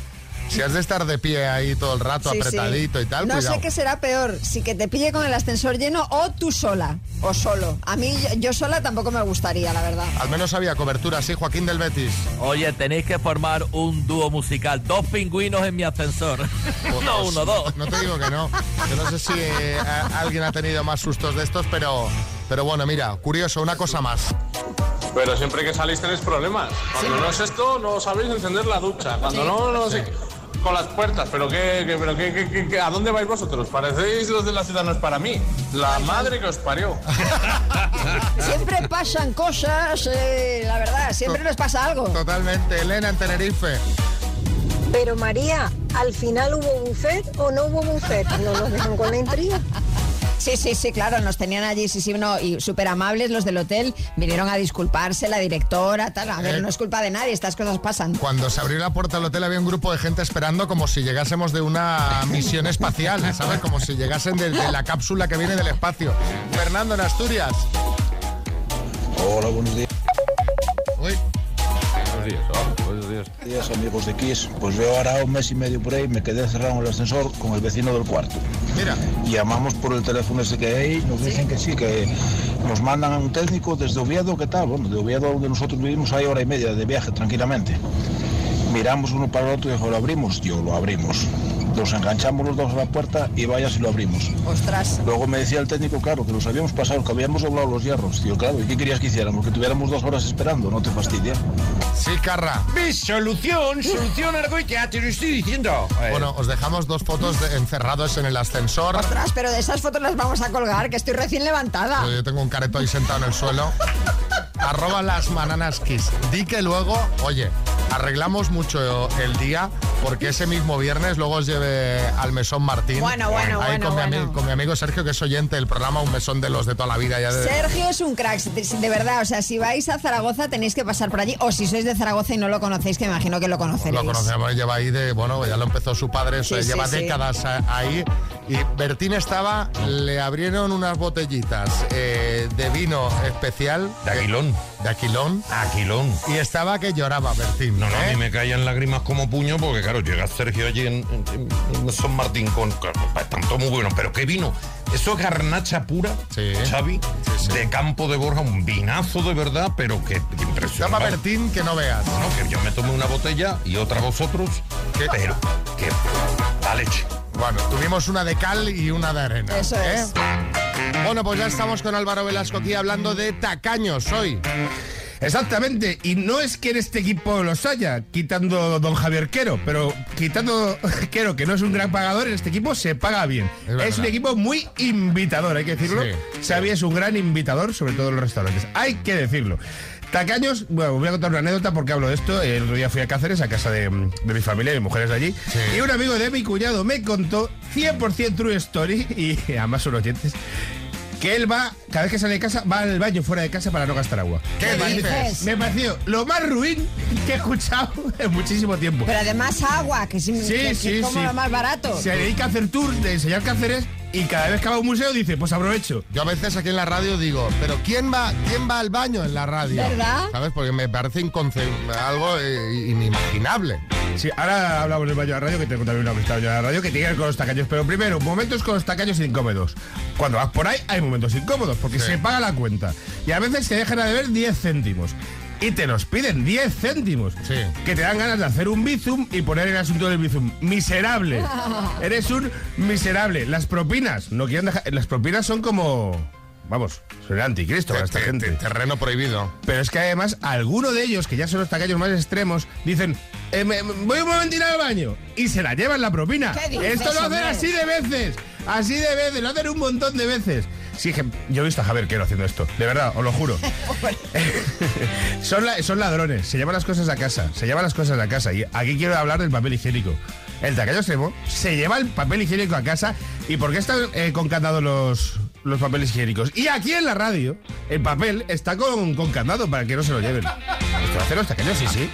si has de estar de pie ahí todo el rato, Sí, sí. apretadito y tal, No cuidado. sé qué será peor, si que te pille con el ascensor lleno o tú sola o solo. A mí yo, sola tampoco me gustaría, la verdad. Al menos había cobertura, sí, Joaquín del Betis. Oye, tenéis que formar un dúo musical. Dos pingüinos en mi ascensor. *laughs* no uno, dos. No te digo que no. Yo no sé si eh, a- alguien ha tenido más sustos de estos, pero, pero bueno, mira, curioso, una cosa más. Pero siempre que salís tenéis problemas. Cuando no es esto, no sabéis encender la ducha. Cuando no, no sé. Con las puertas, pero qué, qué- pero qué, qué- qué- qué- ¿a dónde vais vosotros? Parecéis los de la ciudad no es para mí. La madre que os parió. *laughs* Siempre pasan cosas, eh, la verdad, siempre nos pasa algo. Totalmente, Elena en Tenerife. Pero María, ¿al final hubo buffet o no hubo buffet? No nos dejan con la intriga. Sí, sí, sí, claro, nos tenían allí, sí, sí, no, y súper amables los del hotel, vinieron a disculparse, la directora, tal, a ver, Eh. no es culpa de nadie, estas cosas pasan. Cuando se abrió la puerta del hotel había un grupo de gente esperando como si llegásemos de una misión espacial, ¿sabes? Como si llegasen de, de la cápsula que viene del espacio. Fernando en Asturias. Hola, buenos días. Días. amigos de Kiss. Pues yo ahora un mes y medio por ahí me quedé cerrado en el ascensor con el vecino del cuarto. Mira. Llamamos por el teléfono ese que hay, nos dicen que sí, que nos mandan a un técnico desde Oviedo, ¿qué tal? Bueno, de Oviedo donde nosotros vivimos hay hora y media de viaje tranquilamente. Miramos uno para el otro y dijo, ¿lo abrimos? Yo, lo abrimos. Nos enganchamos los dos a la puerta y vaya si lo abrimos. Ostras. Luego me decía el técnico, claro, que los habíamos pasado, que habíamos doblado los hierros. Tío, claro, ¿y qué querías que hiciéramos? Que tuviéramos dos horas esperando, no te fastidia. Sí, Carra. ¿Ves? Solución, solución, Argoitia, te lo estoy diciendo. Eh, Bueno, os dejamos dos fotos de- encerrados en el ascensor. Ostras, pero de esas fotos las vamos a colgar, que estoy recién levantada. Yo tengo un careto ahí sentado en el suelo. *laughs* Arroba las bananas kiss. Di que luego, oye, arreglamos mucho el día porque ese mismo viernes luego os lleve al mesón Martín. Bueno, bueno, Ahí bueno, con, Mi bueno. ami- con mi amigo Sergio, que es oyente del programa Un Mesón de los de toda la vida. Ya de- Sergio es un crack, de, verdad, o sea, si vais a Zaragoza tenéis que pasar por allí, o si sois de Zaragoza y no lo conocéis, que me imagino que lo conoceréis. Lo conocemos, lleva ahí de, bueno, ya lo empezó su padre, eso Sí, lleva sí, sí. décadas ahí. Y Bertín estaba, le abrieron unas botellitas eh, de vino especial. De Aquilón. De Aquilón. Aquilón. Y estaba que lloraba Bertín. No, no, a ¿eh? mí me caían lágrimas como puño porque, claro, llega Sergio allí en, en- en San Martín con... Están todos muy buenos, pero qué vino. Eso es garnacha pura, Xavi, de Campo de Borja, un vinazo de verdad, pero que impresionante. Llama Bertín que no veas. No, que yo me tomé una botella y otra vosotros, pero que da leche. Bueno, tuvimos una de cal y una de arena. Eso ¿eh? es. Bueno, pues ya estamos con Álvaro Velasco aquí hablando de tacaños hoy. Exactamente, y no es que en este equipo los haya, quitando don Javier Quero, pero quitando *laughs* Quero, que no es un gran pagador, en este equipo se paga bien. Es, un equipo muy invitador, hay que decirlo. Sí, Xavi es un gran invitador, sobre todo en los restaurantes. Hay que decirlo. Tacaños, bueno, os voy a contar una anécdota porque hablo de esto. El otro día fui a Cáceres, a casa de, de mi familia, mi mujer es de allí. Y un amigo de mi cuñado me contó 100% true story, y *laughs* además son oyentes, que él va, cada vez que sale de casa, va al baño fuera de casa para no gastar agua. ¿Qué Me dices? pareció- Me pareció lo más ruin que he escuchado *laughs* en muchísimo tiempo. Pero además agua, que, sí, Sí, que- que sí, es como sí. lo más barato. Se dedica a hacer tours de enseñar Cáceres y cada vez que va a un museo dice, pues aprovecho. Yo a veces aquí en la radio digo, pero ¿quién va, quién va al baño en la radio? ¿Verdad? ¿Sabes? Porque me parece inconcebible, algo eh, inimaginable. Sí, ahora hablamos del baño de la radio, que tengo también una amistad de la radio, que tiene que ver con los tacaños. Pero primero, momentos con los tacaños incómodos. Cuando vas por ahí, hay momentos incómodos, porque Sí. se paga la cuenta. Y a veces se dejan a deber 10 céntimos. Y te los piden 10 céntimos. Sí. Que te dan ganas de hacer un bizum y poner el asunto del bizum. Miserable. *laughs* Eres un miserable. Las propinas, no quieren dejar. Las propinas son como. Vamos, son el anticristo para esta Te- gente. te- terreno prohibido. Pero es que además, alguno de ellos, que ya son los tacaños más extremos, dicen, eh, me- me- voy un momentito al baño. Y se la llevan la propina. ¿Qué dices, Esto lo hacen hombre? así de veces. Así de veces, lo hacen un montón de veces. Sí, que yo he visto a Javier Quero haciendo esto. De verdad, os lo juro. *laughs* *laughs* son, la- son ladrones, se llevan las cosas a casa. Se llevan las cosas a casa. Y aquí quiero hablar del papel higiénico. El tacaño extremo se lleva el papel higiénico a casa. ¿Y por qué están eh, con candado los, los papeles higiénicos? Y aquí en la radio, el papel está con, con candado para que no se lo lleven. Esto lo hacen los tacaños, sí, sí.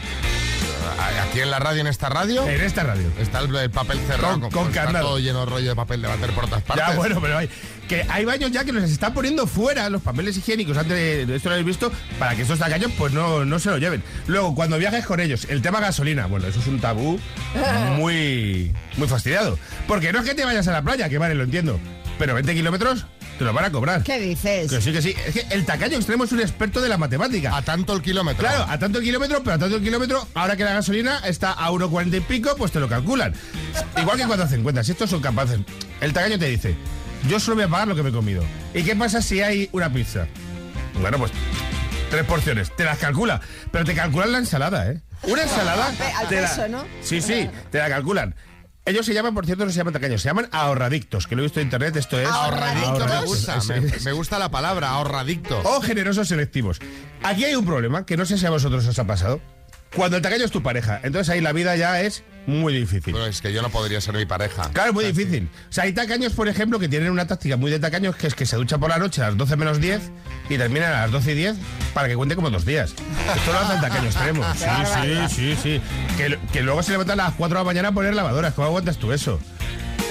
Aquí en la radio, en esta radio, En esta radio. está el, el papel cerrado. Con- con candado. todo lleno de rollo de papel de bater por todas partes. Ya, bueno, pero hay, que hay baños ya que nos están poniendo fuera los papeles higiénicos antes de, esto lo habéis visto para que estos tacaños pues no, no se lo lleven. Luego, cuando viajes con ellos, el tema gasolina, bueno, eso es un tabú *laughs* muy, muy fastidiado. Porque no es que te vayas a la playa, que vale, lo entiendo, pero 20 kilómetros te lo van a cobrar. ¿Qué dices? Que sí, que sí. Es que el tacaño extremo es un experto de la matemática. A tanto el kilómetro. Claro, a tanto el kilómetro, pero a tanto el kilómetro, ahora que la gasolina está a 1,40 y pico, pues te lo calculan. Igual que cuando hacen cuentas, si estos son capaces. El tacaño te dice, yo solo voy a pagar lo que me he comido. ¿Y qué pasa si hay una pizza? Bueno, pues tres porciones, te las calcula, pero te calculan la ensalada, ¿eh? Una ensalada... Al la- peso, ¿no? Sí, sí, te la calculan. Ellos se llaman, por cierto, no se llaman tacaños, se llaman ahorradictos, que lo he visto en internet, esto es... ¿Ahorradictos? Me gusta, me, me gusta la palabra, ahorradicto. O generosos selectivos. Aquí hay un problema que no sé si a vosotros os ha pasado. Cuando el tacaño es tu pareja, entonces ahí la vida ya es muy difícil. Pero es que yo no podría ser mi pareja. Claro, muy difícil. O sea, hay tacaños, por ejemplo, que tienen una táctica muy de tacaños, que es que se ducha por la noche a las 12 menos 10 y terminan a las 12 y 10 para que cuente como dos días. Esto lo hace el tacaño extremo. *laughs* Sí, sí, sí, sí. Que, que luego se levantan a las 4 de la mañana a poner lavadoras. ¿Cómo aguantas tú eso?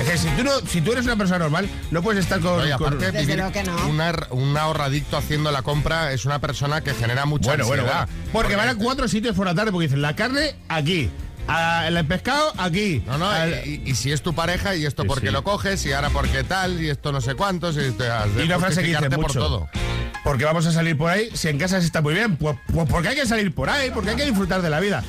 Es que si tú, no, si tú eres una persona normal, no puedes estar con... No, y aparte, vivir que no. un ar- un ahorradicto haciendo la compra es una persona que genera mucha Bueno, bueno, ansiedad. bueno. Porque van a cuatro sitios por la tarde porque dicen la carne aquí, a- el pescado aquí. No, no, y, y si es tu pareja, y esto Sí, porque sí. lo coges, y ahora porque tal, y esto no sé cuántos, y te has de Y una frase que dice por mucho. todo. Porque vamos a salir por ahí, si en casa se está muy bien, pues, pues porque hay que salir por ahí, porque hay que disfrutar de la vida.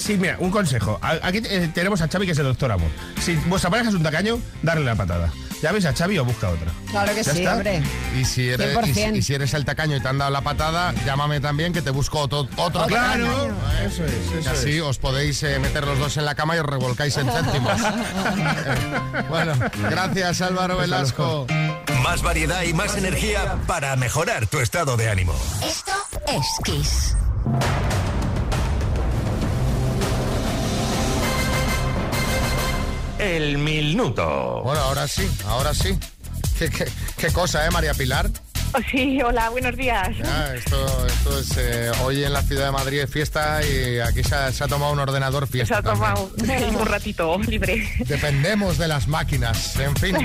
Sí, mira, un consejo. Aquí eh, tenemos a Xavi, que es el doctor amor. Si vuestra pareja es un tacaño, darle la patada. Ya veis a Xavi o busca otra. Claro que ¿Ya sí, está? hombre. Y si, eres, y, si, 100%. y si eres el tacaño y te han dado la patada, llámame también que te busco otro, otro Claro, tacaño. eso es, Y eso así es. os podéis eh, meter los dos en la cama y os revolcáis en céntimos. Eh, *laughs* bueno, gracias Álvaro Velasco. Más variedad y más energía para mejorar tu estado de ánimo. Esto es Kiss. El minuto. Bueno, ahora sí, ahora sí. ¿Qué, cosa, eh, María Pilar? *laughs* Sí, hola, buenos días. Ya, esto, esto es eh, hoy en la ciudad de Madrid es fiesta y aquí se ha, se ha tomado un ordenador Se fiesta. ha también. tomado *laughs* un ratito libre. Dependemos de las máquinas. En fin,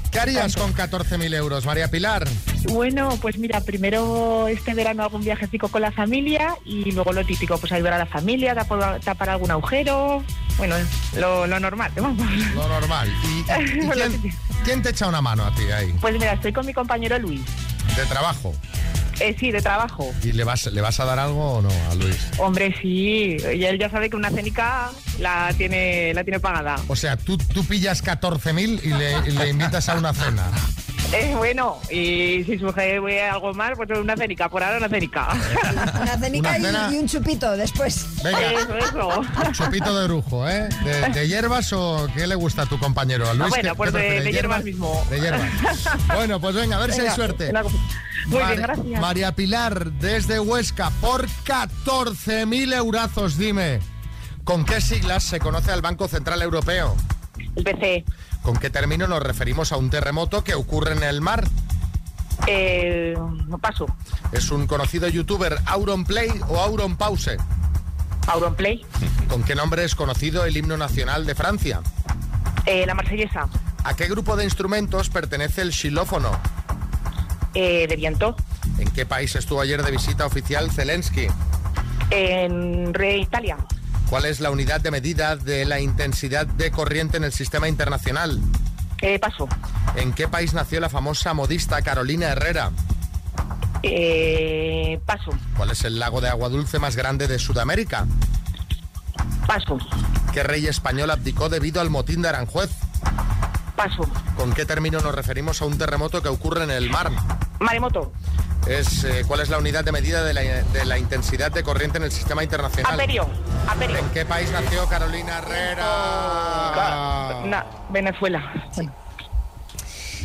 *laughs* ¿qué harías con 14.000 euros, María Pilar? Bueno, pues mira, primero este verano un viajecito con la familia y luego lo típico, pues ayudar a la familia, tapar, tapar algún agujero, bueno, lo, lo normal, vamos. Lo normal. ¿Y, y- y quién, quién te echa una mano a ti ahí? Pues mira, estoy con mi compañero Luis. De trabajo. Eh, sí, de trabajo. ¿Y le vas, le vas a dar algo o no a Luis? Hombre, sí, y él ya sabe que una cenica la tiene, la tiene pagada. O sea, tú, tú pillas 14.000 y le, y le invitas a una cena. Eh, bueno, y si surge algo más, pues una cenica, por ahora una cenica. Una cenica Una y- cena. y, un chupito después. Venga. Eso, eso. Un chupito de brujo, ¿eh? ¿De, de hierbas o qué le gusta a tu compañero? ¿A Luis? Ah, bueno, ¿Qué- pues qué de- hierbas mismo. De hierbas. Bueno, pues venga, a ver si hay suerte. una. Muy Mar- bien, gracias. María Pilar, desde Huesca, por 14.000 eurazos, dime. ¿Con qué siglas se conoce al Banco Central Europeo? El BCE. ¿Con qué término nos referimos a un terremoto que ocurre en el mar? Eh, paso. ¿Es un conocido youtuber Auronplay o Auronpause? Auronplay. ¿Con qué nombre es conocido el himno nacional de Francia? Eh, la marsellesa. ¿A qué grupo de instrumentos pertenece el xilófono? Eh, de viento. ¿En qué país estuvo ayer de visita oficial Zelensky? En Re Italia. ¿Cuál es la unidad de medida de la intensidad de corriente en el sistema internacional? Eh, paso. ¿En qué país nació la famosa modista Carolina Herrera? Eh, paso. ¿Cuál es el lago de agua dulce más grande de Sudamérica? Paso. ¿Qué rey español abdicó debido al motín de Aranjuez? Paso. ¿Con qué término nos referimos a un terremoto que ocurre en el mar? Maremoto. Es, eh, ¿Cuál es la unidad de medida de la, de la intensidad de corriente en el sistema internacional? Amperio. Amperio. ¿En qué país nació Carolina Herrera? Na- Venezuela.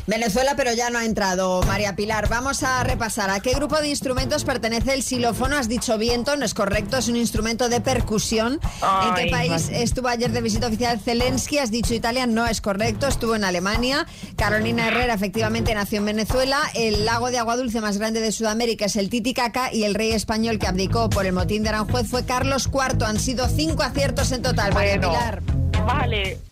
Venezuela, pero ya no ha entrado María Pilar. Vamos a repasar a qué grupo de instrumentos pertenece el xilófono. Has dicho viento, no es correcto, es un instrumento de percusión. ¿En qué Ay, país estuvo ayer de visita oficial Zelensky? Has dicho Italia, no es correcto, estuvo en Alemania. Carolina Herrera efectivamente nació en Venezuela. El lago de agua dulce más grande de Sudamérica es el Titicaca y el rey español que abdicó por el motín de Aranjuez fue Carlos IV. Han sido cinco aciertos en total, María Bueno, Pilar. Vale.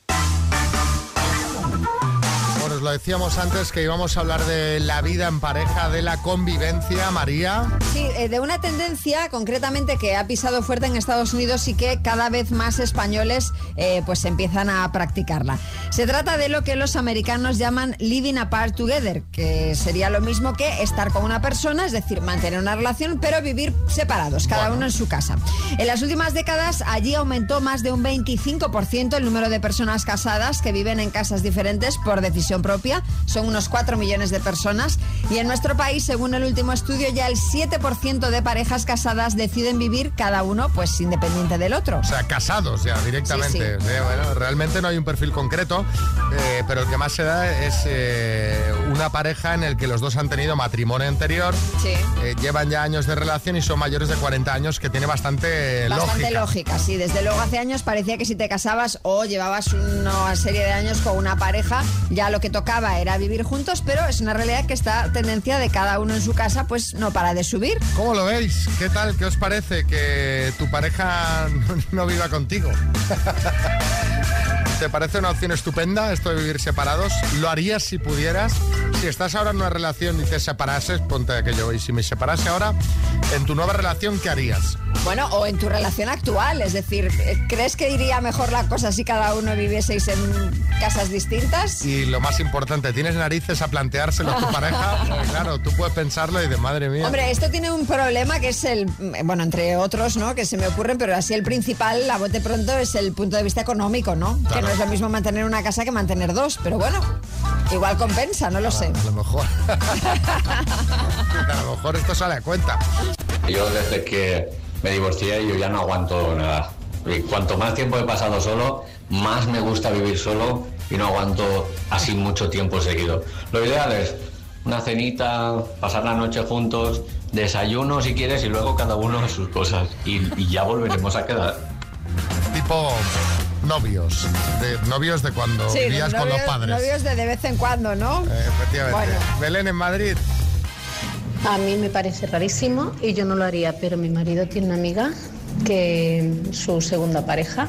Bueno, os lo decíamos antes que íbamos a hablar de la vida en pareja, de la convivencia, María. Sí, eh, de una tendencia concretamente que ha pisado fuerte en Estados Unidos y que cada vez más españoles eh, pues empiezan a practicarla. Se trata de lo que los americanos llaman living apart together, que sería lo mismo que estar con una persona, es decir, mantener una relación, pero vivir separados, cada uno en su casa. En las últimas décadas allí aumentó más de un 25% el número de personas casadas que viven en casas diferentes por decisión propia. Son unos 4 millones de personas. Y en nuestro país, según el último estudio, ya el 7% de parejas casadas deciden vivir cada uno pues independiente del otro. O sea, casados ya directamente. Sí, sí. O sea, bueno, realmente no hay un perfil concreto, eh, pero el que más se da es eh, una pareja en el que los dos han tenido matrimonio anterior, Sí. eh, llevan ya años de relación y son mayores de 40 años, que tiene bastante, Bastante lógica. lógica, sí. Desde luego hace años parecía que si te casabas o llevabas una serie de años con una pareja, ya lo que tocaba era vivir juntos, pero es una realidad que esta tendencia de cada uno en su casa pues no para de subir. ¿Cómo lo veis? ¿Qué tal? ¿Qué os parece que tu pareja no, viva contigo? *laughs* ¿Te parece una opción estupenda esto de vivir separados? ¿Lo harías si pudieras? Si estás ahora en una relación y te separases, ponte aquello, y si me separase ahora, en tu nueva relación, ¿qué harías? Bueno, o en tu relación actual, es decir, ¿crees que iría mejor la cosa si cada uno vivieseis en casas distintas? Y lo más importante, ¿tienes narices a planteárselo a tu pareja? *laughs* Porque, claro, tú puedes pensarlo y de madre mía. Hombre, esto tiene un problema que es el, bueno, entre otros, ¿no? Que se me ocurren, pero así el principal, a bote pronto, es el punto de vista económico, ¿no? Que no es lo mismo mantener una casa que mantener dos, pero bueno, igual compensa, no lo sé. A lo mejor. *laughs* a lo mejor esto sale a cuenta. Yo desde que me divorcié yo ya no aguanto nada. Y cuanto más tiempo he pasado solo, más me gusta vivir solo y no aguanto así mucho tiempo seguido. Lo ideal es una cenita, pasar la noche juntos, desayuno si quieres y luego cada uno a sus cosas. Y, y ya volveremos a quedar. Tipo novios, de novios de cuando Sí, vivías con los novios- padres. Novios de de vez en cuando, ¿no? Eh, efectivamente. Bueno. Belén en Madrid. A mí me parece rarísimo y yo no lo haría, pero mi marido tiene una amiga que su segunda pareja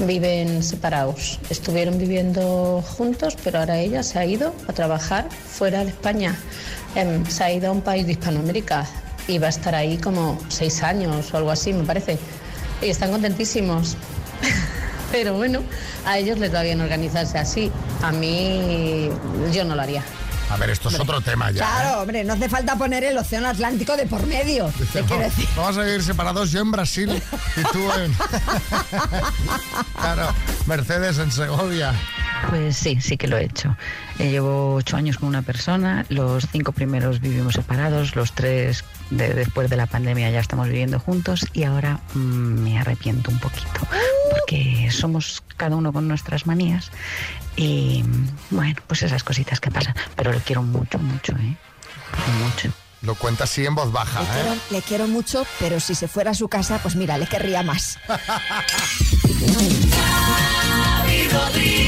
viven separados. Estuvieron viviendo juntos, pero ahora ella se ha ido a trabajar fuera de España. Em, se ha ido a un país de Hispanoamérica y va a estar ahí como seis años o algo así, me parece. Y están contentísimos. Pero bueno, a ellos les va bien organizarse así. A mí yo no lo haría. A ver, esto es otro tema ya. ¿eh? Claro, hombre, no hace falta poner el océano Atlántico de por medio. Dice, "No, decir. Vamos a vivir separados, yo en Brasil y tú en... *laughs* claro, Mercedes en Segovia. Pues sí, sí que lo he hecho. Eh, llevo ocho años con una persona, los cinco primeros vivimos separados, los tres de- después de la pandemia ya estamos viviendo juntos y ahora mm, me arrepiento un poquito porque somos cada uno con nuestras manías y bueno, pues esas cositas que pasan. Pero le quiero mucho, mucho, ¿eh? Mucho. Lo cuenta así en voz baja, Le ¿eh? quiero, le quiero mucho, pero si se fuera a su casa, pues mira, le querría más. *laughs*